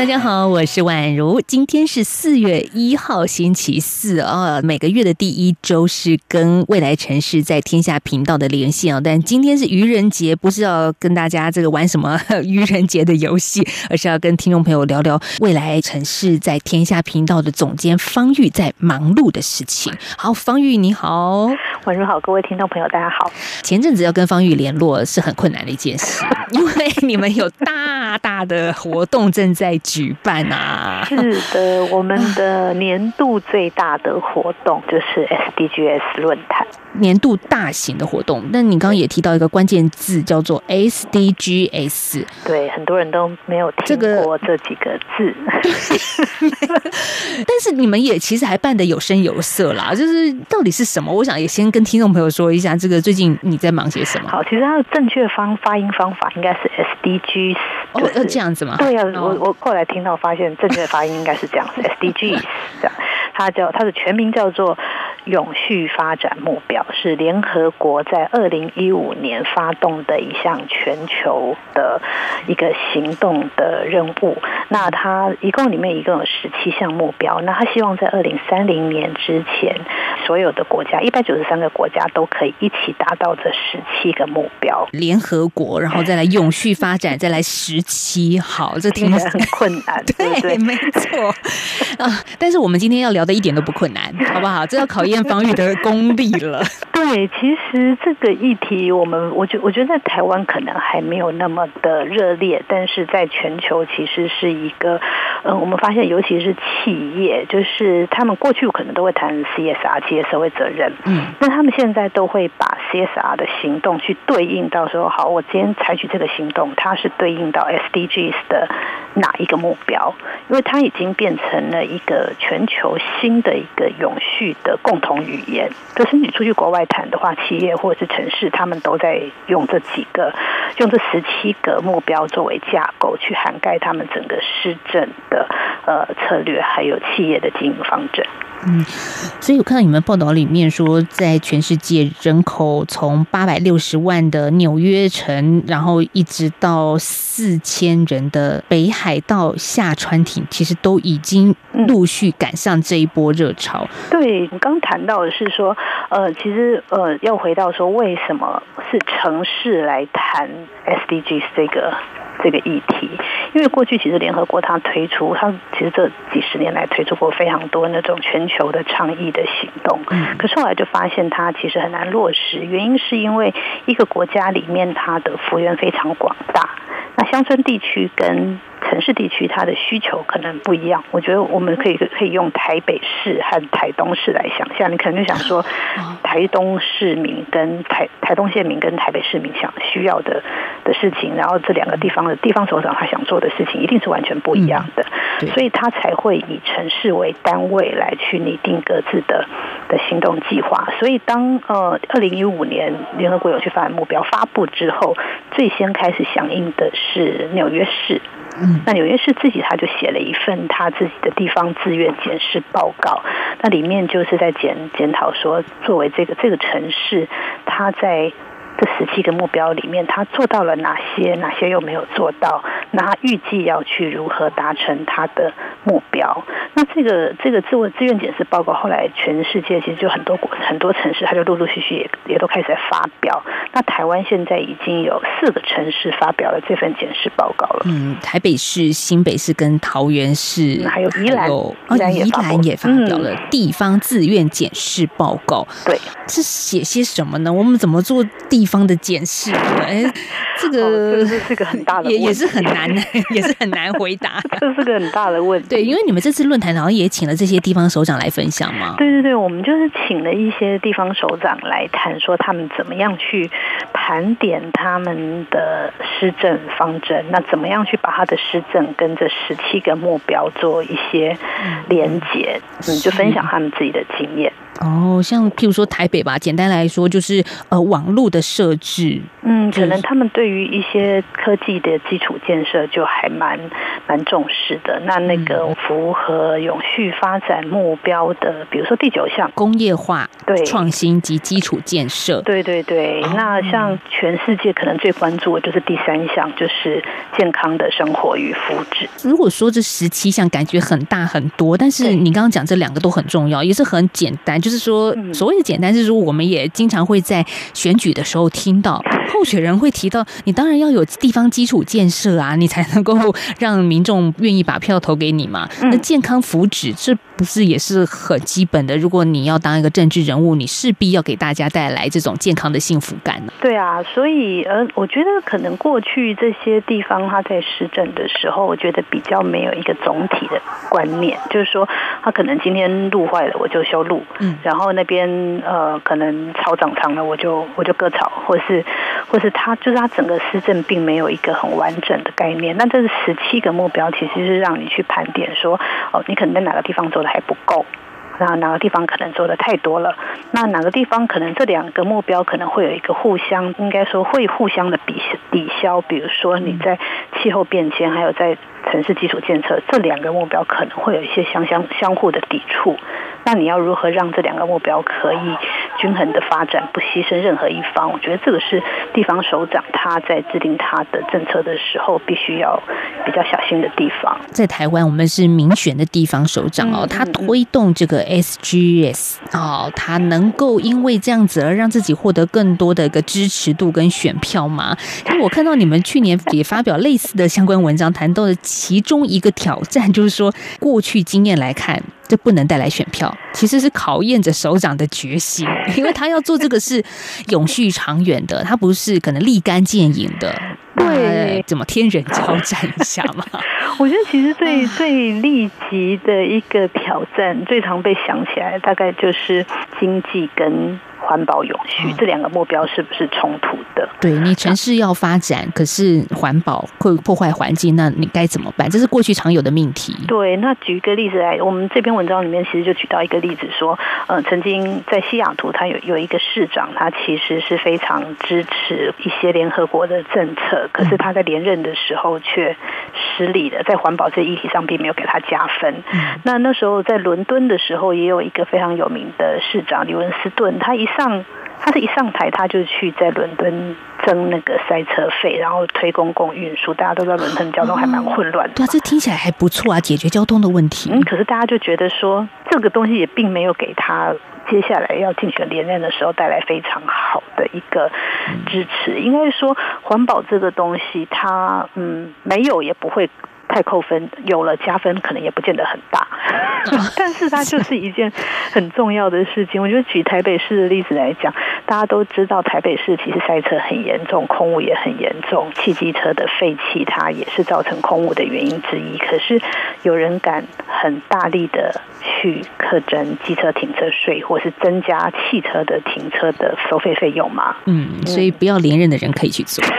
大家好，我是宛如。今天是四月一号，星期四啊。每个月的第一周是跟未来城市在天下频道的连线啊。但今天是愚人节，不是要跟大家这个玩什么愚人节的游戏，而是要跟听众朋友聊聊未来城市在天下频道的总监方玉在忙碌的事情。好，方玉你好，晚上好，各位听众朋友大家好。前阵子要跟方玉联络是很困难的一件事，因为你们有大大的活动正在。举办啊！是的，我们的年度最大的活动就是 SDGs 论坛，年度大型的活动。那你刚刚也提到一个关键字，叫做 SDGs。对，很多人都没有听过这几个字。但是你们也其实还办的有声有色啦，就是到底是什么？我想也先跟听众朋友说一下，这个最近你在忙些什么？好，其实它的正确方发音方法应该是 SDGs。哦，要这样子吗？对呀，我我过来。听到发现正确的发音应该是这样，SDGs 这样，它叫它的全名叫做永续发展目标，是联合国在二零一五年发动的一项全球的一个行动的任务。那它一共里面一共有十七项目标，那它希望在二零三零年之前，所有的国家一百九十三个国家都可以一起达到这十七个目标。联合国，然后再来永续发展，再来十七，好，这听起来 很困难。对，没错啊！但是我们今天要聊的一点都不困难，好不好？这要考验防御的功力了。对，其实这个议题，我们我觉我觉得在台湾可能还没有那么的热烈，但是在全球其实是一个，嗯，我们发现尤其是企业，就是他们过去可能都会谈 CSR 企业社会责任，嗯，那他们现在都会把 CSR 的行动去对应到说，好，我今天采取这个行动，它是对应到 SDGs 的哪一个？目标，因为它已经变成了一个全球新的一个永续的共同语言。可是你出去国外谈的话，企业或者是城市，他们都在用这几个、用这十七个目标作为架构，去涵盖他们整个施政的呃策略，还有企业的经营方针。嗯，所以我看到你们报道里面说，在全世界人口从八百六十万的纽约城，然后一直到四千人的北海道下川町，其实都已经陆续赶上这一波热潮。对，你刚谈到的是说，呃，其实呃，要回到说，为什么是城市来谈 SDGs 这个？这个议题，因为过去其实联合国它推出，它其实这几十年来推出过非常多那种全球的倡议的行动，嗯，可是后来就发现它其实很难落实，原因是因为一个国家里面它的幅员非常广大，那乡村地区跟城市地区它的需求可能不一样，我觉得我们可以可以用台北市和台东市来想象。你可能就想说，台东市民跟台台东县民跟台北市民想需要的的事情，然后这两个地方的地方首长他想做的事情，一定是完全不一样的，所以他才会以城市为单位来去拟定各自的的行动计划。所以当呃二零一五年联合国有序发展目标发布之后，最先开始响应的是纽约市。那纽约市自己他就写了一份他自己的地方自愿检视报告，那里面就是在检检讨说，作为这个这个城市，他在。这十七个目标里面，他做到了哪些？哪些又没有做到？那他预计要去如何达成他的目标？那这个这个自我自愿检视报告，后来全世界其实就很多国很多城市，他就陆陆续续也也都开始在发表。那台湾现在已经有四个城市发表了这份检视报告了。嗯，台北市、新北市跟桃园市，还有宜兰，宜兰宜兰也发表了地方自愿检视报告。对，是写些什么呢？我们怎么做地？方的检视，哎，这个是个很大的，也也是很难，也是很难回答。这是个很大的问题。对，因为你们这次论坛好像也请了这些地方首长来分享嘛。对对对，我们就是请了一些地方首长来谈，说他们怎么样去盘点他们的施政方针，那怎么样去把他的施政跟这十七个目标做一些连结，嗯，就分享他们自己的经验。哦，像譬如说台北吧，简单来说就是呃网路的设置，嗯，可能他们对于一些科技的基础建设就还蛮蛮重视的。那那个符合永续发展目标的，比如说第九项。工业化、对。创新及基础建设，对对对，那像全世界可能最关注的就是第三项，就是健康的生活与福祉。如果说这十七项感觉很大很多，但是你刚刚讲这两个都很重要，也是很简单。就是说，嗯。所谓的简单，是说我们也经常会在选举的时候听到 候选人会提到，你当然要有地方基础建设啊，你才能够让民众愿意把票投给你嘛。嗯那健康福祉，这不是也是很基本的？如果你要当一个政治人物，你势必要给大家带来这种健康的幸福感呢。对啊，所以呃，我觉得可能过去这些地方他在施政的时候，我觉得比较没有一个总体的观念，就是说他可能今天路坏了我就修路，嗯然后那边呃可能草长长了我就我就割草，或是或是他就是他整个施政并没有一个很完整的概念。那这是十七个目标，其实是让你去盘点说，哦，你可能在哪个地方做的还不够。那哪个地方可能做的太多了？那哪个地方可能这两个目标可能会有一个互相，应该说会互相的抵抵消。比如说你在气候变迁，还有在城市基础建设这两个目标可能会有一些相相相互的抵触。那你要如何让这两个目标可以均衡的发展，不牺牲任何一方？我觉得这个是地方首长他在制定他的政策的时候必须要比较小心的地方。在台湾，我们是民选的地方首长哦嗯，他嗯推动这个 SGS 哦，他能够因为这样子而让自己获得更多的一个支持度跟选票吗？因为我看到你们去年也发表类似的相关文章，谈到的其中一个挑战，就是说过去经验来看。这不能带来选票，其实是考验着首长的决心，因为他要做这个是永续长远的，他不是可能立竿见影的，对怎么天人交战一下嘛？我觉得其实最最立即的一个挑战，最常被想起来，大概就是经济跟环保永续、嗯这两个目标是不是冲突的？对你城市要发展，可是环保会破坏环境，那你该怎么办？这是过去常有的命题。对，那举一个例子来，我们这篇文章里面其实就举到一个例子，说，呃，曾经在西雅图，他有有一个市长，他其实是非常支持一些联合国的政策，可是他在连任的时候却失利了，在环保这议题上并没有给他加分。那那时候在伦敦的时候，也有一个非常有名的市长李文斯顿，他一上他是一上台，他就去在伦敦征那个塞车费，然后推公共运输。大家都知道伦敦交通还蛮混乱的对啊，这听起来还不错啊，解决交通的问题。嗯，可是大家就觉得说，这个东西也并没有给他接下来要竞选连任的时候带来非常好的一个支持。应该说，环保这个东西，它嗯没有也不会。太扣分，有了加分可能也不见得很大，但是它就是一件很重要的事情。我觉得举台北市的例子来讲，大家都知道台北市其实塞车很严重，空污也很严重，汽机车的废气它也是造成空污的原因之一。可是有人敢很大力的去课征机车停车税，或是增加汽车的停车的收费费用吗？嗯，所以不要连任的人可以去做。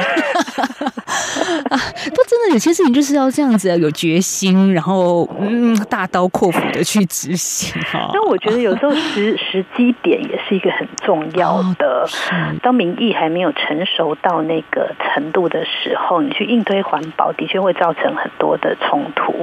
啊，不，真的有些事情就是要这样子，有决心，然后嗯，大刀阔斧的去执行哈。那我觉得有时候时时机点也是一个很重要的。当民意还没有成熟到那个程度的时候，你去硬推环保，的确会造成很多的冲突。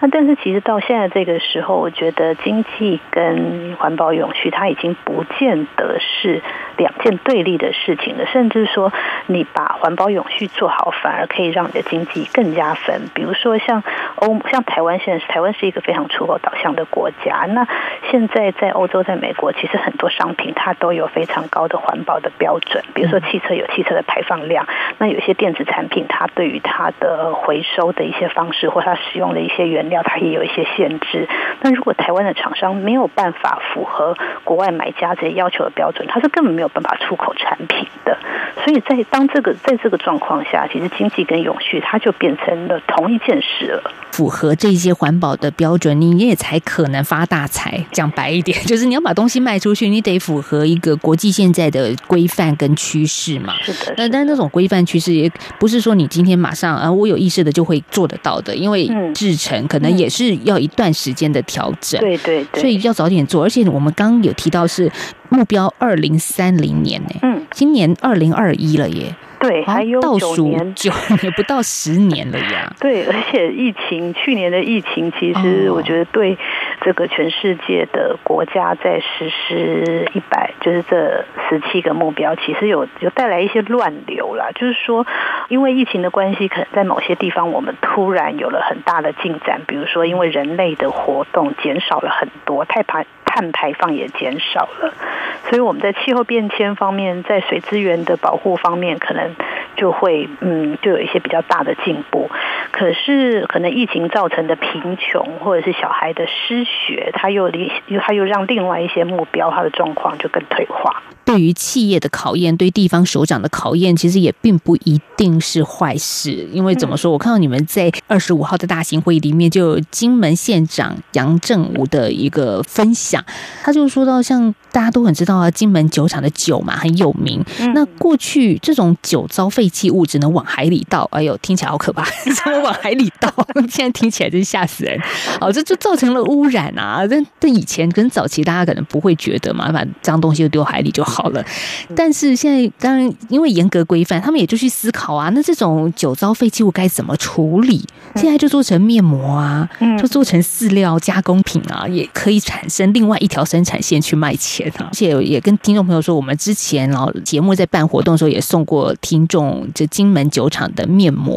那但是其实到现在这个时候，我觉得经济跟环保永续，它已经不见得是两件对立的事情了。甚至说，你把环保永续做好，反而可以让你的经济更加分。比如说像欧，像台湾现在是台湾是一个非常出口导向的国家。那现在在欧洲、在美国，其实很多商品它都有非常高的环保的标准。比如说汽车有汽车的排放量，那有些电子产品它对于它的回收的一些方式或它使用的一些原料，它也有一些限制。那如果台湾的厂商没有办法符合国外买家这些要求的标准，它是根本没有办法出口产品的。所以在当这个在这个状况下，其实经济跟永续它就变成了同一件事了。符合这些环保的标准，你也才可能发大财。讲白一点，就是你要把东西卖出去，你得符合一个国际现在的规范跟趋势嘛。是的，那但是那种规范趋势也不是说你今天马上啊，我有意识的就会做得到的，因为嗯制成可能也是要一段时间的调整。对对对，所以要早点做，而且我们刚刚有提到是目标二零三零年呢，嗯，今年二零二一了耶。对，还有倒数 九年，九年不到十年了呀。对，而且疫情，去年的疫情，其实哦我觉得对这个全世界的国家在实施一百，就是这十七个目标，其实有有带来一些乱流啦。就是说，因为疫情的关系，可能在某些地方我们突然有了很大的进展，比如说因为人类的活动减少了很多，碳排碳排放也减少了，所以我们在气候变迁方面，在水资源的保护方面，可能就会嗯，就有一些比较大的进步。可是，可能疫情造成的贫穷，或者是小孩的失学，它又离它又让另外一些目标，它的状况就更退化。对于企业的考验，对地方首长的考验，其实也并不一定是坏事。因为怎么说，我看到你们在二十五号的大型会议里面，就有金门县长杨正武的一个分享，他就说到，像大家都很知道啊，金门酒厂的酒嘛很有名。那过去这种酒糟废弃物只能往海里倒，哎呦，听起来好可怕，怎么往海里倒？现在听起来真吓死人。哦，这就造成了污染啊！但但以前跟早期大家可能不会觉得嘛，把脏东西就丢海里就好了。但是现在当然因为严格规范，他们也就去思考啊，那这种酒糟废弃物该怎么处理？现在就做成面膜啊，就做成饲料加工品啊，也可以产生另外一条生产线去卖钱啊。而且也跟听众朋友说，我们之前然后节目在办活动的时候也送过听众这金门酒厂的面膜，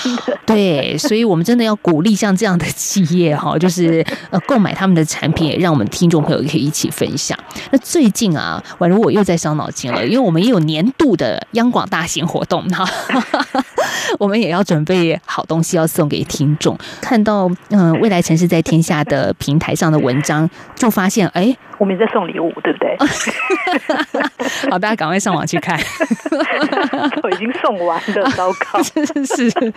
对，所以我们真的要鼓励像这样的企业哈，就是呃购买他们的产品，也让我们听众朋友可以一起分享。那最近啊，宛如我又在伤脑筋了，因为我们也有年度的央广大型活动哈，我们也要准备好东西要送给听众。看到嗯、未来城市在天下的平台上的文章，就发现哎，我们也在送礼物，对不对？好，大家赶快上网去看。都已经送完了，糟糕。是是是，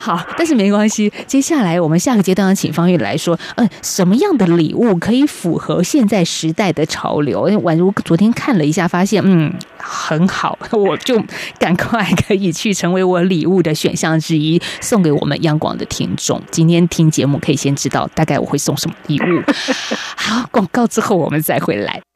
好，但是没关系。接下来我们下个阶段要请方玉来说，呃，什么样的礼物可以符合现在时代的潮流？宛如昨天看了一下，发现嗯很好，我就赶快可以去成为我礼物的选项之一，送给我们央广的听众。今天听节目可以先知道大概我会送什么礼物。好，广告之后我们再回来。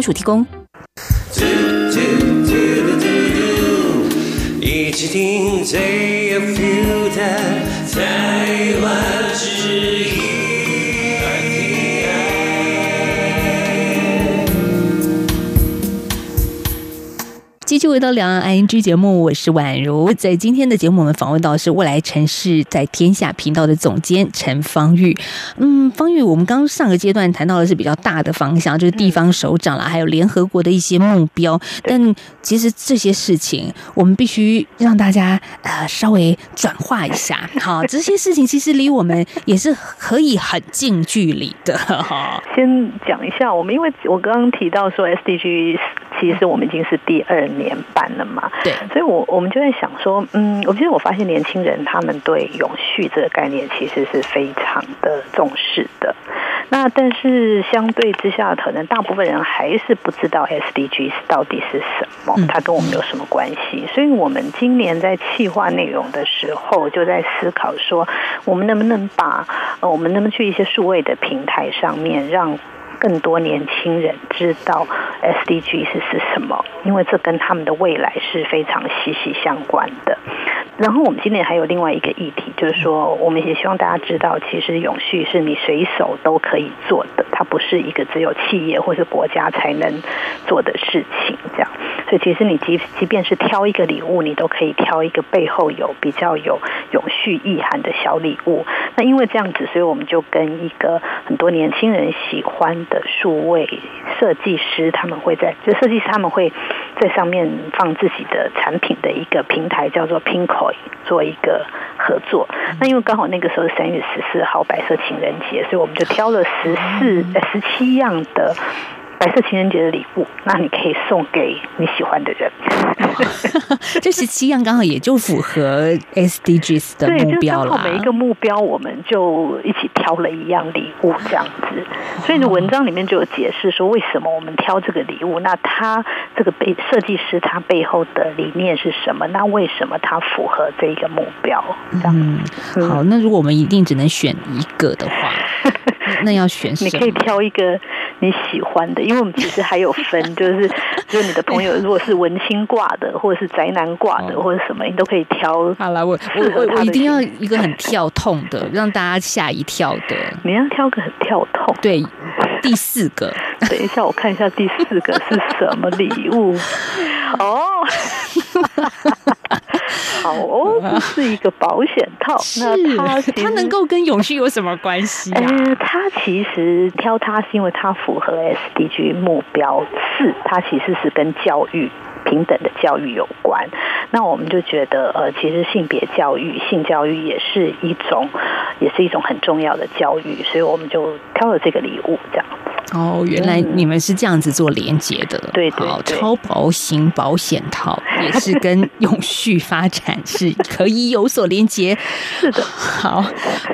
署提供。一起听最有 feel 的台湾之音。继续回到两岸 ING 节目，我是宛如。在今天的节目，我们访问到的是未来城市在天下频道的总监陈方玉。嗯，方玉，我们刚刚上个阶段谈到的是比较大的方向，就是地方首长啦，还有联合国的一些目标。但其实这些事情，我们必须让大家呃稍微转化一下。好，这些事情其实离我们也是可以很近距离的哈。先讲一下，我们因为我刚刚提到说 SDG，其实我们已经是第二年半了嘛，对，所以我我们就在想说，嗯，我其实我发现年轻人他们对永续这个概念其实是非常的重视的。那但是相对之下，可能大部分人还是不知道 SDGs 到底是什么，它跟我们有什么关系。所以我们今年在企划内容的时候，就在思考说，我们能不能把呃，我们能不能去一些数位的平台上面让。更多年轻人知道 SDG 是是什么，因为这跟他们的未来是非常息息相关的。然后我们今年还有另外一个议题，就是说，我们也希望大家知道，其实永续是你随手都可以做的，它不是一个只有企业或是国家才能做的事情。这样，所以其实你即即便是挑一个礼物，你都可以挑一个背后有比较有永续意涵的小礼物。那因为这样子，所以我们就跟一个很多年轻人喜欢的数位设计师，他们会在就设计师他们会在上面放自己的产品的一个平台，叫做做一个合作。那因为刚好那个时候是三月十四号白色情人节，所以我们就挑了十四、十七样的。白色情人节的礼物，那你可以送给你喜欢的人。这十七样刚好也就符合 SDGs 的对，就目标啦。刚好每一个目标，我们就一起挑了一样礼物这样子。所以呢，文章里面就有解释说，为什么我们挑这个礼物。那他这个背设计师他背后的理念是什么？那为什么他符合这一个目标？这样嗯，好，那如果我们一定只能选一个的话，那那要选什么？你可以挑一个你喜欢的，因为我们其实还有分，就是就是你的朋友如果是文青挂的，或者是宅男挂的，哦或者什么，你都可以挑。好了，我我我我一定要一个很跳痛的，让大家吓一跳的。你要挑个很跳痛。对，第四个，等一下，我看一下第四个是什么礼物。哦，好哦，这 是一个保险套。那它 它能够跟永续有什么关系啊？呃，它其实挑它是因为它符合 SDG 目标四，它其实是跟教育。平等的教育有关，那我们就觉得，呃，其实性别教育、性教育也是一种，也是一种很重要的教育，所以我们就挑了这个礼物，这样子。哦，原来你们是这样子做连接的。对对好，对。超薄型保险套 也是跟永续发展是可以有所连接。是的，好，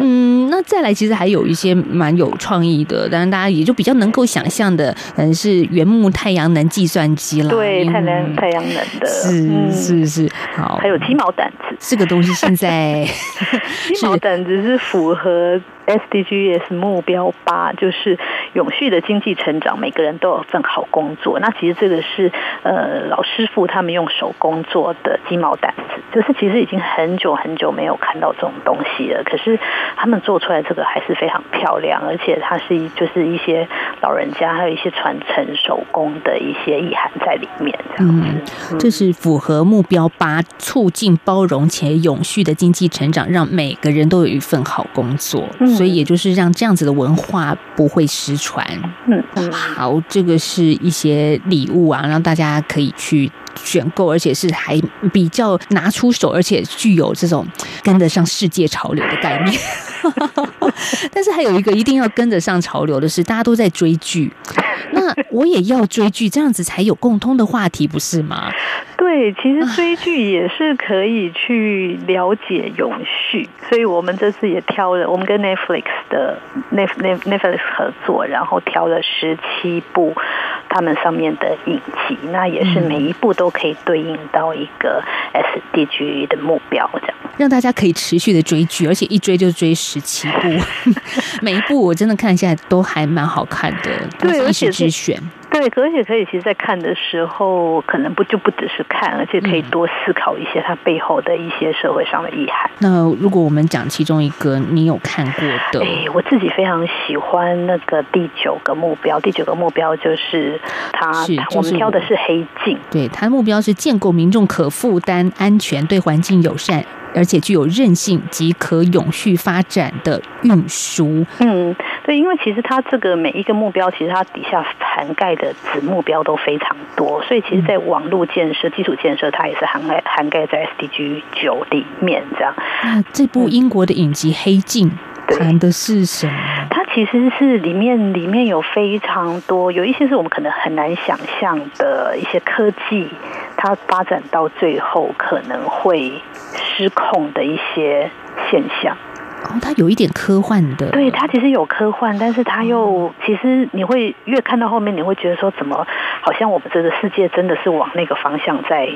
嗯，那再来，其实还有一些蛮有创意的，当然大家也就比较能够想象的，可能，是原木太阳能计算机啦，对，太阳太阳能的，是嗯。是是，好，还有鸡毛掸子，这个东西现在 鸡毛掸子是符合 SDGs 目标八，就是永续的经济成长，每个人都有份好工作。那其实这个是呃老师傅他们用手工做的鸡毛掸子，就是其实已经很久很久没有看到这种东西了。可是他们做出来这个还是非常漂亮，而且它是一就是一些老人家还有一些传承手工的一些意涵在里面，这样子。这是符合目标八，促进包容且永续的经济成长，让每个人都有一份好工作，嗯所以也就是让这样子的文化不会失传。嗯嗯，好，这个是一些礼物啊，让大家可以去。选购，而且是还比较拿出手，而且具有这种跟得上世界潮流的概念。但是还有一个一定要跟得上潮流的是，大家都在追剧，那我也要追剧，这样子才有共通的话题，不是吗？对，其实追剧也是可以去了解永续，所以我们这次也挑了，我们跟 Netflix 的 Net Net Netflix 合作，然后挑了十七部他们上面的影集，那也是每一部都可以对应到一个 SDG 的目标，这样。让大家可以持续的追剧，而且一追就追十七部，每一部我真的看下来都还蛮好看的，对而且是之选。对，而且可以，其实，在看的时候，可能不就不只是看，而且可以多思考一些它背后的一些社会上的意涵。那如果我们讲其中一个你有看过的，哎，我自己非常喜欢那个第九个目标。第九个目标就是它，是就是我们挑的是黑镜。对，它的目标是建构民众可负担、安全、对环境友善，而且具有韧性及可永续发展的运输。嗯，对，因为其实它这个每一个目标，其实它底下涵盖的子目标都非常多，所以其实，在网络建设、基础建设，它也是涵盖涵盖在 SDG 九里面这样。那这部英国的影集《黑镜》对谈的是什么？它其实是里面里面有非常多，有一些是我们可能很难想象的一些科技，它发展到最后可能会失控的一些现象。哦，它有一点科幻的，对，它其实有科幻，但是它又其实你会越看到后面，你会觉得说，怎么好像我们这个世界真的是往那个方向在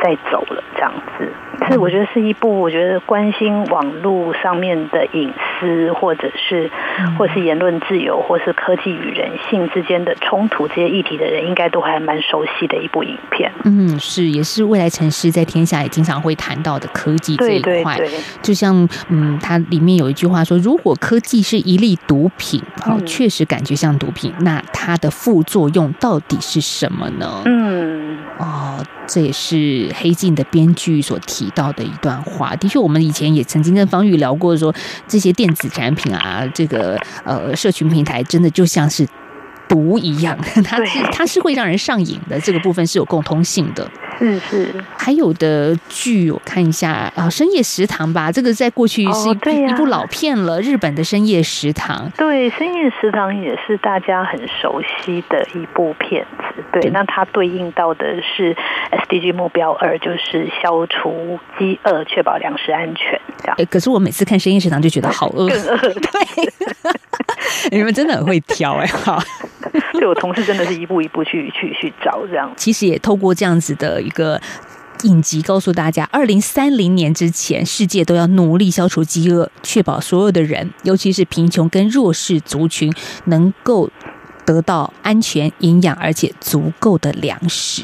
在走了这样子。是我觉得是一部我觉得关心网络上面的隐私，或者是或是言论自由，或是科技与人性之间的冲突这些议题的人，应该都还蛮熟悉的一部影片。嗯，是，也是未来城市在天下也经常会谈到的科技这一块。对对对，就像嗯，它里面有一句话说，如果科技是一粒毒品，哦，嗯确实感觉像毒品，那它的副作用到底是什么呢？嗯，哦，这也是黑镜的编剧所提到的一段话。的确，我们以前也曾经跟方玉聊过说，这些电子产品啊，这个呃，社群平台真的就像是。毒一样，它是它是会让人上瘾的，这个部分是有共通性的。是是，还有的剧我看一下啊，《深夜食堂》吧，这个在过去是一部、哦对呀一部老片了，日本的《深夜食堂》。对，《深夜食堂》也是大家很熟悉的一部片子。对，对那它对应到的是 SDG 目标二，就是消除饥饿，确保粮食安全，这样。哎，可是我每次看《深夜食堂》就觉得好饿，更饿，对，你们真的很会挑哎，好。对我同事真的是一步一步去去去找这样。其实也透过这样子的一个影集，告诉大家，二零三零年之前，世界都要努力消除饥饿，确保所有的人，尤其是贫穷跟弱势族群，能够。得到安全、营养而且足够的粮食。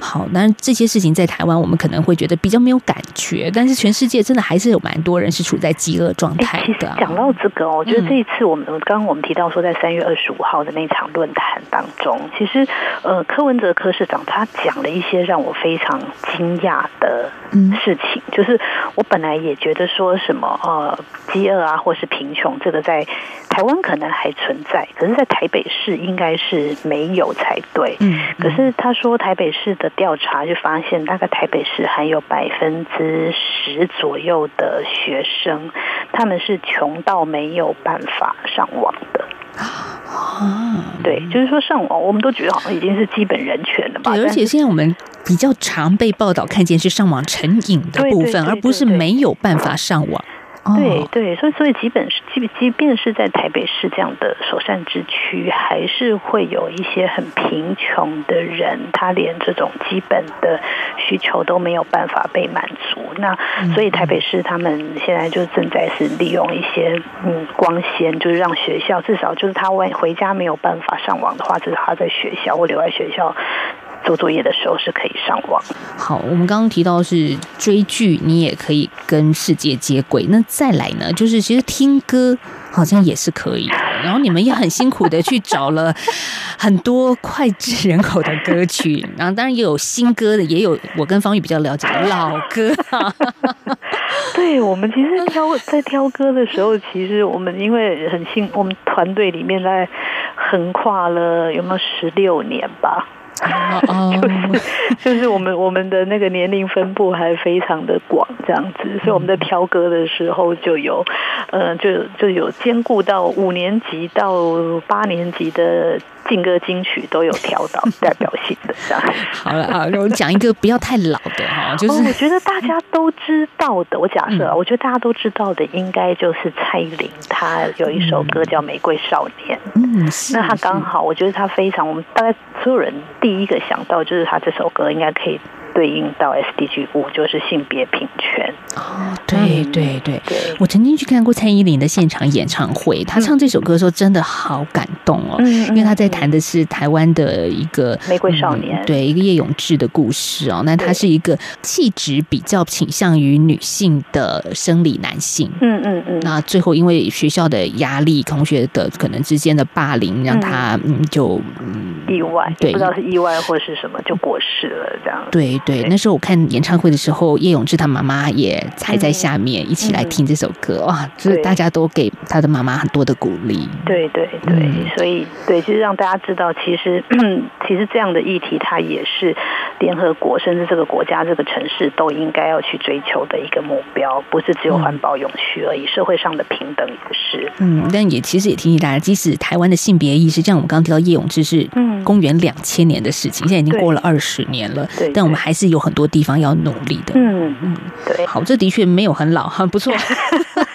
好，那这些事情在台湾我们可能会觉得比较没有感觉，但是全世界真的还是有蛮多人是处在饥饿状态的啊、讲到这个哦，我觉得嗯这一次我们刚刚我们提到说，在三月二十五号的那场论坛当中，其实呃，柯文哲柯市长他讲了一些让我非常惊讶的嗯事情，就是我本来也觉得说什么呃饥饿啊，或是贫穷，这个在台湾可能还存在，可是，在台北市应该是没有才对。嗯，可是他说台北市的调查就发现，大概台北市还有百分之十左右的学生，他们是穷到没有办法上网的。啊，对，就是说上网，我们都觉得好像已经是基本人权了吧？对，而且现在我们比较常被报道看见是上网成瘾的部分，对对对而不是没有办法上网。哦对对，所以所以基本是即即便是在台北市这样的首善之区，还是会有一些很贫穷的人，他连这种基本的需求都没有办法被满足。那所以台北市他们现在就正在是利用一些嗯光纤，就是让学校至少就是他外回家没有办法上网的话，至少他在学校或留在学校。做作业的时候是可以上网，好，我们刚刚提到是追剧，你也可以跟世界接轨。那再来呢，就是其实听歌好像也是可以的。然后你们也很辛苦的去找了很多脍炙人口的歌曲，然后当然也有新歌的，也有我跟方宇比较了解的老歌啊。对我们其实挑在挑歌的时候，其实我们因为很幸，我们团队里面在横跨了有没有十六年吧？哦，就是我们我们的那个年龄分布还非常的广，这样子，所以我们在挑歌的时候就有，呃，就就有兼顾到五年级到八年级的劲歌金曲都有挑到代表性的这样。好了啊，我讲一个不要太老的哈，就哦，是我觉得大家都知道的，我假设我觉得大家都知道的，应该就是蔡依林，她有一首歌叫《玫瑰少年》。嗯，是那她刚好，我觉得她非常，我们大概所有人第第一个想到就是他这首歌应该可以对应到 SDG 五，就是性别平权。哦，对对对，对。我曾经去看过蔡依林的现场演唱会，她唱这首歌的时候真的好感动哦，嗯因为她在谈的是台湾的一个玫瑰少年。嗯对一个叶永志的故事哦。那他是一个气质比较倾向于女性的生理男性。嗯嗯嗯，那最后，因为学校的压力、同学的可能之间的霸凌，让他嗯就嗯意外，对。不知道是意外或是什么，就过世了这样。对对，那时候我看演唱会的时候，叶永志他妈妈也还在下面一起来听这首歌，哇，就是大家都给他的妈妈很多的鼓励。对对对，嗯。所以对，就是让大家知道，其实 其实这样的议题，它也是联合国甚至这个国家、这个城市都应该要去追求的一个目标，不是只有环保永续而已，社会上的平等也是。嗯，但也其实也提醒大家，即使台湾的性别意识，像我们刚刚提到叶永志是嗯公元两千年的事情，现在已经过了二十年了对，但我们还是有很多地方要努力的。嗯嗯，对，好，这的确没有很老，很不错。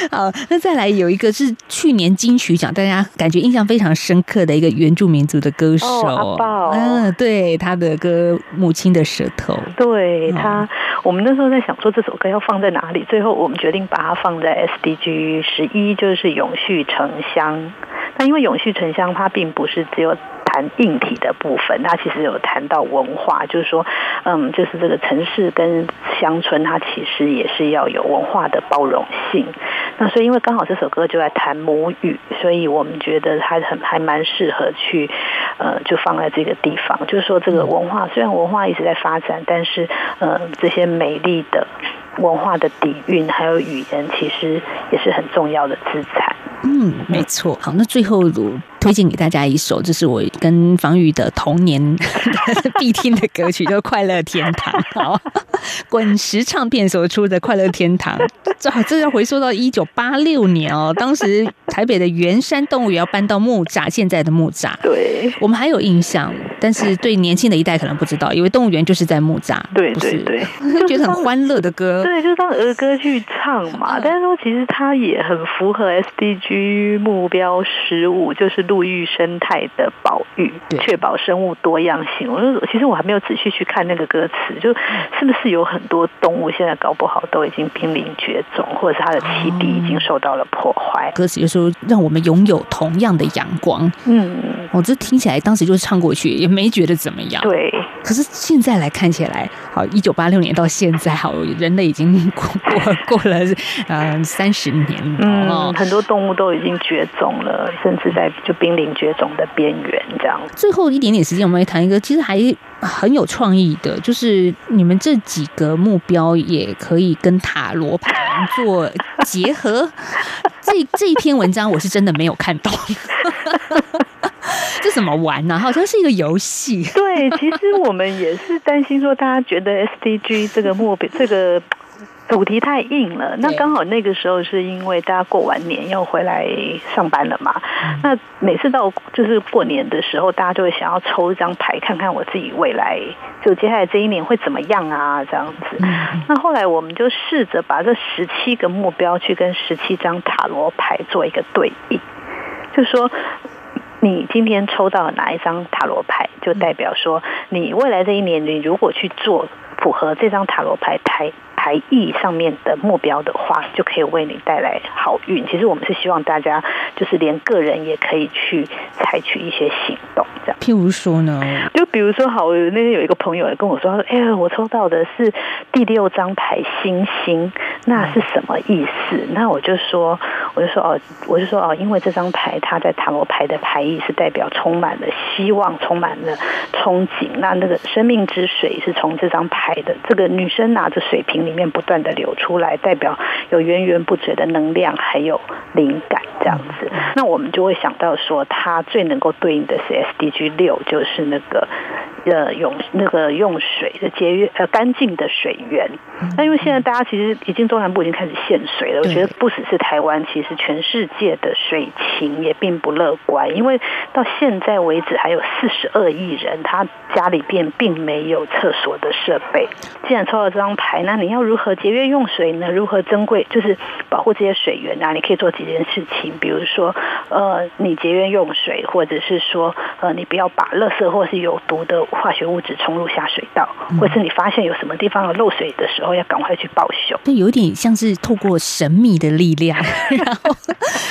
好，那再来有一个是去年金曲奖，大家感觉印象非常深刻的一个原住民族的歌手，嗯，对，他的歌《母亲的舌头》，对嗯他，我们那时候在想说这首歌要放在哪里，最后我们决定把它放在 SDG 十一，就是永续城乡。那因为永续城乡，它并不是只有谈硬体的部分，它其实有谈到文化，就是说，嗯，就是这个城市跟乡村，它其实也是要有文化的包容性。那所以，因为刚好这首歌就在谈母语，所以我们觉得它很还蛮适合去，呃，就放在这个地方。就是说，这个文化虽然文化一直在发展，但是呃，这些美丽的文化的底蕴还有语言，其实也是很重要的资产。嗯，没错。好，那最后推荐给大家一首，这是我跟方宇的童年 必听的歌曲，叫《快乐天堂》。好，滚石唱片所出的《快乐天堂》，这这要回溯到一九八六年哦。当时台北的圆山动物园要搬到木栅，现在的木栅。对，我们还有印象，但是对年轻的一代可能不知道，因为动物园就是在木栅。对对对就觉得很欢乐的歌。对，就当儿歌去唱嘛。但是说，其实它也很符合 SDG 目标十五，就是陆域生态的保育，确保生物多样性。我就其实我还没有仔细去看那个歌词，就是不是有很多动物现在搞不好都已经濒临绝种，或者是它的栖地已经受到了破坏。歌词就说让我们拥有同样的阳光。嗯，我这听起来当时就是唱过去，也没觉得怎么样。对，可是现在来看起来，好，一九八六年到现在，好，人类已经过过过了呃三十年嗯，哦。很多动物都已经绝种了，甚至在就濒临绝种的边缘这样。最后一点点时间，我们来谈一个其实还很有创意的，就是你们这几个目标也可以跟塔罗牌做结合。这 这一篇文章我是真的没有看到，这 怎么玩呢、好像是一个游戏。对，其实我们也是担心说，大家觉得 SDG 这个目标这个。主题太硬了，那刚好那个时候是因为大家过完年要回来上班了嘛。那每次到就是过年的时候，大家就会想要抽一张牌，看看我自己未来就接下来这一年会怎么样啊，这样子。那后来我们就试着把这十七个目标去跟十七张塔罗牌做一个对应，就说你今天抽到了哪一张塔罗牌，就代表说你未来这一年，你如果去做符合这张塔罗牌牌牌意上面的目标的话，就可以为你带来好运。其实我们是希望大家就是连个人也可以去采取一些行动，这样。譬如说呢，就比如说，好，我那天有一个朋友也跟我说，他说：“哎、我抽到的是第六张牌星星，那是什么意思？”那我就说，我就说哦，我就说哦，因为这张牌它在塔罗牌的牌意是代表充满了希望，充满了憧憬。那那个生命之水是从这张牌的这个女生拿着水瓶里面不断的流出来，代表有源源不绝的能量，还有灵感这样子。那我们就会想到说，它最能够对应的是 SDG 六，就是那个呃用那个用水的节约呃干净的水源。那因为现在大家其实已经中南部已经开始限水了，我觉得不只是台湾，其实全世界的水情也并不乐观，因为到现在为止还有四十二亿人，他家里边并没有厕所的设备。既然抽到这张牌，那你要如何节约用水呢？如何珍贵，就是保护这些水源啊？你可以做几件事情，比如说，呃，你节约用水，或者是说，呃，你不要把垃圾或是有毒的化学物质冲入下水道，或是你发现有什么地方有漏水的时候，要赶快去报修。这，有点像是透过神秘的力量，然后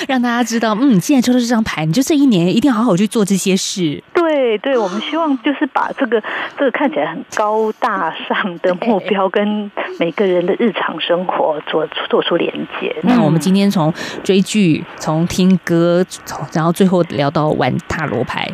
让大家知道，嗯，既然抽到这张牌，你就这一年一定要好好去做这些事。对对，我们希望就是把这个这个看起来很高大上的目标，跟每个人的日常生活做做出连接。那我们今天从追剧、从听歌，从然后最后聊到玩塔罗牌。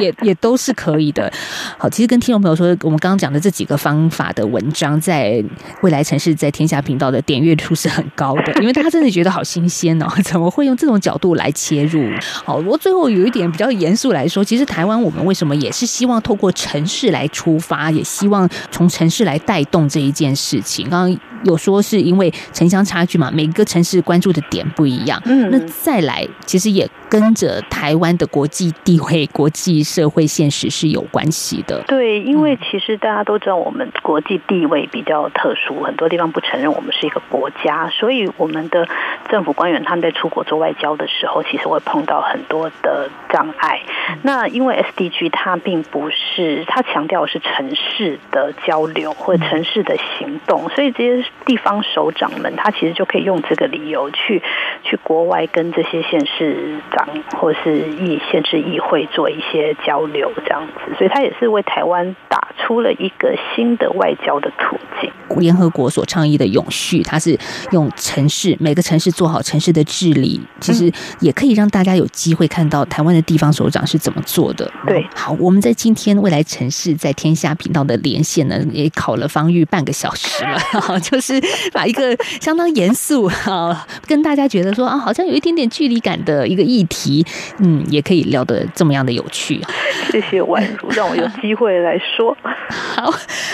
也 也都是可以的。好，其实跟听众朋友说，我们刚刚讲的这几个方法的文章，在未来城市在天下频道的点阅数是很高的，因为大家真的觉得好新鲜哦，怎么会用这种角度来切入？好，我最后有一点比较严肃来说，其实台湾我们为什么也是希望透过城市来出发，也希望从城市来带动这一件事情。刚刚有说是因为城乡差距嘛，每个城市关注的点不一样。嗯那再来，其实也跟着台湾的国际地位、国际社会现实是有关系的。对，因为其实大家都知道，我们国际地位比较特殊，很多地方不承认我们是一个国家，所以我们的政府官员他们在出国做外交的时候，其实会碰到很多的障碍。那因为 SDG 它并不是，它强调的是城市的交流或者城市的行动，所以这些地方首长们，他其实就可以用这个理由去去国外跟这些县市长或是议县市议会做一些交流，这样子，所以他也是为台湾打出了一个新的外交的途径。联合国所倡议的永续，它是用城市每个城市做好城市的治理，其实也可以让大家有机会看到台湾的地方首长是怎么做的。对，好，我们在今天未来城市在天下频道的连线呢，也考了方玉半个小时了，就是把一个相当严肃哈，跟大家觉得说啊，好像有一点点距离感的一个议题，嗯，也可以聊得这么样的有趣。谢谢宛如，让我有 机会来说。好，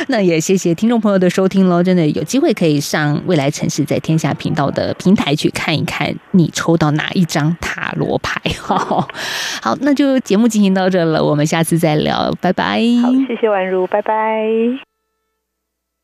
那也谢谢听众朋友的收听喽。真的有机会可以上未来城市在天下频道的平台去看一看，你抽到哪一张塔罗牌。好，好，那就节目进行到这了，我们下次再聊，拜拜。好，谢谢宛如，拜拜。